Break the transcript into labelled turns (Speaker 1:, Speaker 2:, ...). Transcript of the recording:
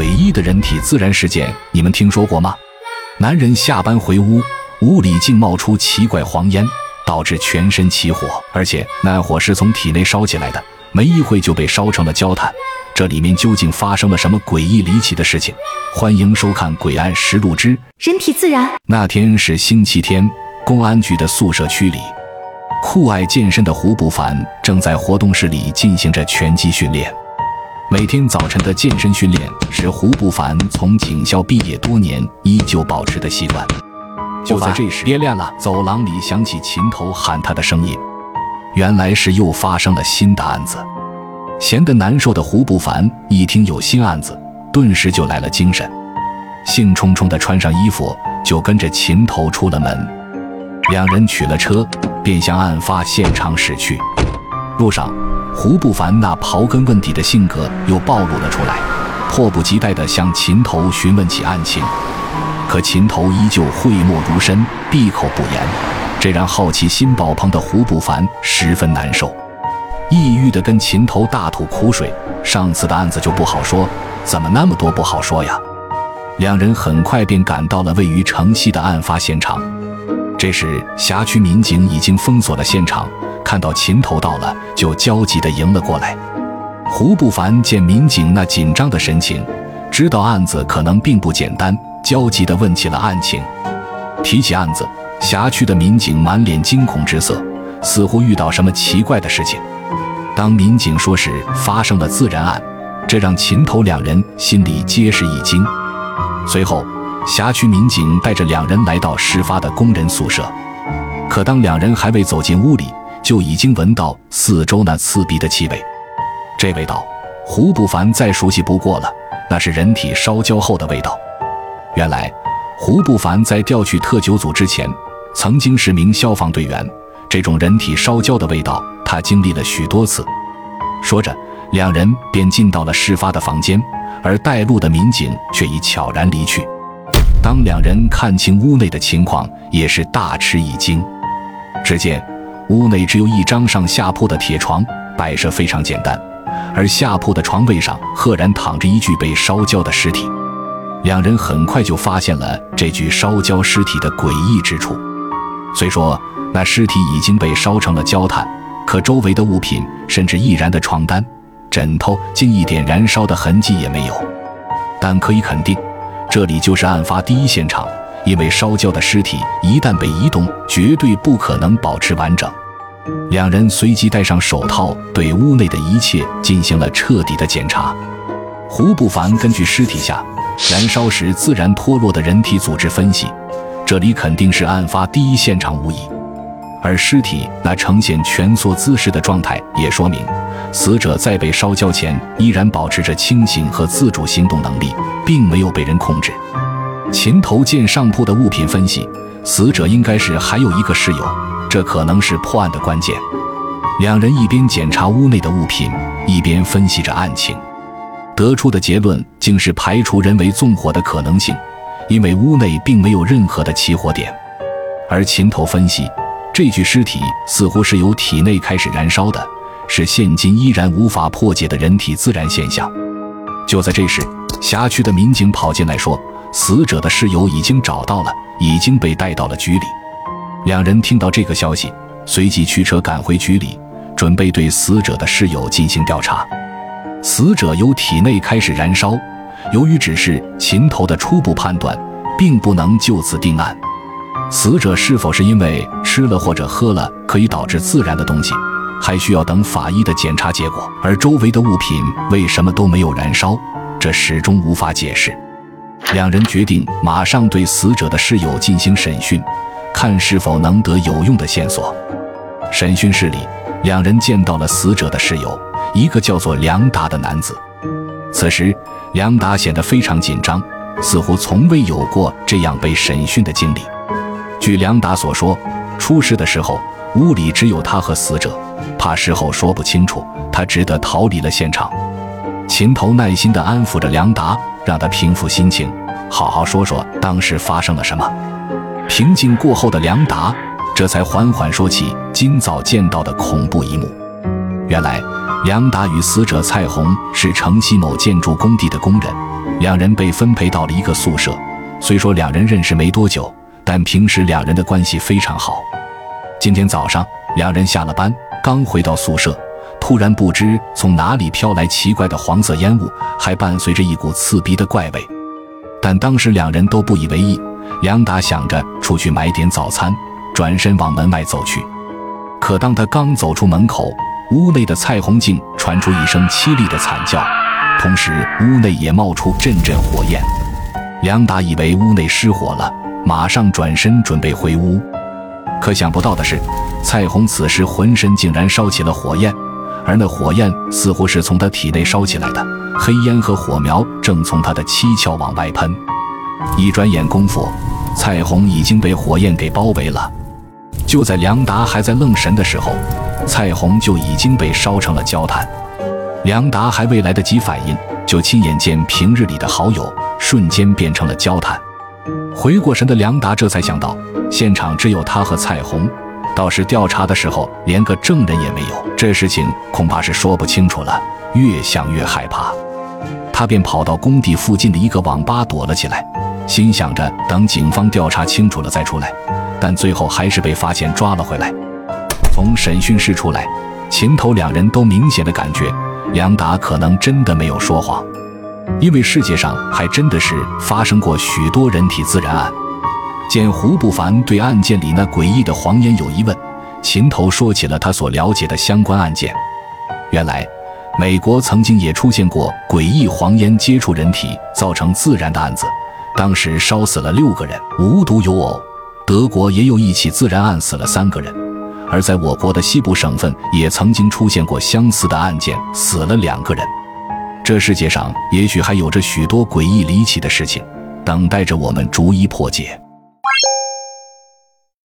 Speaker 1: 诡异的人体自燃事件，你们听说过吗？男人下班回屋，屋里竟冒出奇怪黄烟，导致全身起火，而且那火是从体内烧起来的，没一会就被烧成了焦炭。这里面究竟发生了什么诡异离奇的事情？欢迎收看《诡案实录之
Speaker 2: 人体自燃》。
Speaker 1: 那天是星期天，公安局的宿舍区里，酷爱健身的胡不凡正在活动室里进行着拳击训练。每天早晨的健身训练是胡不凡从警校毕业多年依旧保持的习惯。就在这时，别练了！走廊里响起琴头喊他的声音，原来是又发生了新的案子。闲得难受的胡不凡一听有新案子，顿时就来了精神，兴冲冲地穿上衣服，就跟着琴头出了门。两人取了车，便向案发现场驶去。路上，胡不凡那刨根问底的性格又暴露了出来，迫不及待地向秦头询问起案情。可秦头依旧讳莫如深，闭口不言，这让好奇心爆棚的胡不凡十分难受。抑郁的跟秦头大吐苦水，上次的案子就不好说，怎么那么多不好说呀？两人很快便赶到了位于城西的案发现场。这时，辖区民警已经封锁了现场，看到秦头到了，就焦急地迎了过来。胡不凡见民警那紧张的神情，知道案子可能并不简单，焦急地问起了案情。提起案子，辖区的民警满脸惊恐之色，似乎遇到什么奇怪的事情。当民警说是发生了自燃案，这让秦头两人心里皆是一惊。随后，辖区民警带着两人来到事发的工人宿舍。可当两人还未走进屋里，就已经闻到四周那刺鼻的气味。这味道，胡不凡再熟悉不过了，那是人体烧焦后的味道。原来，胡不凡在调去特九组之前，曾经是名消防队员。这种人体烧焦的味道。他经历了许多次，说着，两人便进到了事发的房间，而带路的民警却已悄然离去。当两人看清屋内的情况，也是大吃一惊。只见屋内只有一张上下铺的铁床，摆设非常简单，而下铺的床位上赫然躺着一具被烧焦的尸体。两人很快就发现了这具烧焦尸体的诡异之处。虽说那尸体已经被烧成了焦炭。可周围的物品，甚至易燃的床单、枕头，竟一点燃烧的痕迹也没有。但可以肯定，这里就是案发第一现场。因为烧焦的尸体一旦被移动，绝对不可能保持完整。两人随即戴上手套，对屋内的一切进行了彻底的检查。胡不凡根据尸体下燃烧时自然脱落的人体组织分析，这里肯定是案发第一现场无疑。而尸体那呈现蜷缩姿势的状态，也说明死者在被烧焦前依然保持着清醒和自主行动能力，并没有被人控制。琴头见上铺的物品分析，死者应该是还有一个室友，这可能是破案的关键。两人一边检查屋内的物品，一边分析着案情，得出的结论竟是排除人为纵火的可能性，因为屋内并没有任何的起火点。而秦头分析。这具尸体似乎是由体内开始燃烧的，是现今依然无法破解的人体自燃现象。就在这时，辖区的民警跑进来说，死者的室友已经找到了，已经被带到了局里。两人听到这个消息，随即驱车赶回局里，准备对死者的室友进行调查。死者由体内开始燃烧，由于只是琴头的初步判断，并不能就此定案。死者是否是因为吃了或者喝了可以导致自燃的东西，还需要等法医的检查结果。而周围的物品为什么都没有燃烧，这始终无法解释。两人决定马上对死者的室友进行审讯，看是否能得有用的线索。审讯室里，两人见到了死者的室友，一个叫做梁达的男子。此时，梁达显得非常紧张，似乎从未有过这样被审讯的经历。据梁达所说，出事的时候屋里只有他和死者，怕事后说不清楚，他只得逃离了现场。秦头耐心地安抚着梁达，让他平复心情，好好说说当时发生了什么。平静过后的梁达，这才缓缓说起今早见到的恐怖一幕。原来，梁达与死者蔡红是城西某建筑工地的工人，两人被分配到了一个宿舍。虽说两人认识没多久，但平时两人的关系非常好。今天早上，两人下了班，刚回到宿舍，突然不知从哪里飘来奇怪的黄色烟雾，还伴随着一股刺鼻的怪味。但当时两人都不以为意。梁达想着出去买点早餐，转身往门外走去。可当他刚走出门口，屋内的蔡红竟传出一声凄厉的惨叫，同时屋内也冒出阵阵火焰。梁达以为屋内失火了，马上转身准备回屋。可想不到的是，蔡红此时浑身竟然烧起了火焰，而那火焰似乎是从他体内烧起来的，黑烟和火苗正从他的七窍往外喷。一转眼功夫，蔡红已经被火焰给包围了。就在梁达还在愣神的时候，蔡红就已经被烧成了焦炭。梁达还未来得及反应，就亲眼见平日里的好友瞬间变成了焦炭。回过神的梁达这才想到，现场只有他和蔡红，到时调查的时候连个证人也没有，这事情恐怕是说不清楚了。越想越害怕，他便跑到工地附近的一个网吧躲了起来，心想着等警方调查清楚了再出来。但最后还是被发现抓了回来。从审讯室出来，秦头两人都明显的感觉梁达可能真的没有说谎，因为世界上还真的是发生过许多人体自燃案。见胡不凡对案件里那诡异的黄烟有疑问，秦头说起了他所了解的相关案件。原来，美国曾经也出现过诡异黄烟接触人体造成自燃的案子，当时烧死了六个人，无独有偶。德国也有一起自燃案，死了三个人；而在我国的西部省份，也曾经出现过相似的案件，死了两个人。这世界上也许还有着许多诡异离奇的事情，等待着我们逐一破解。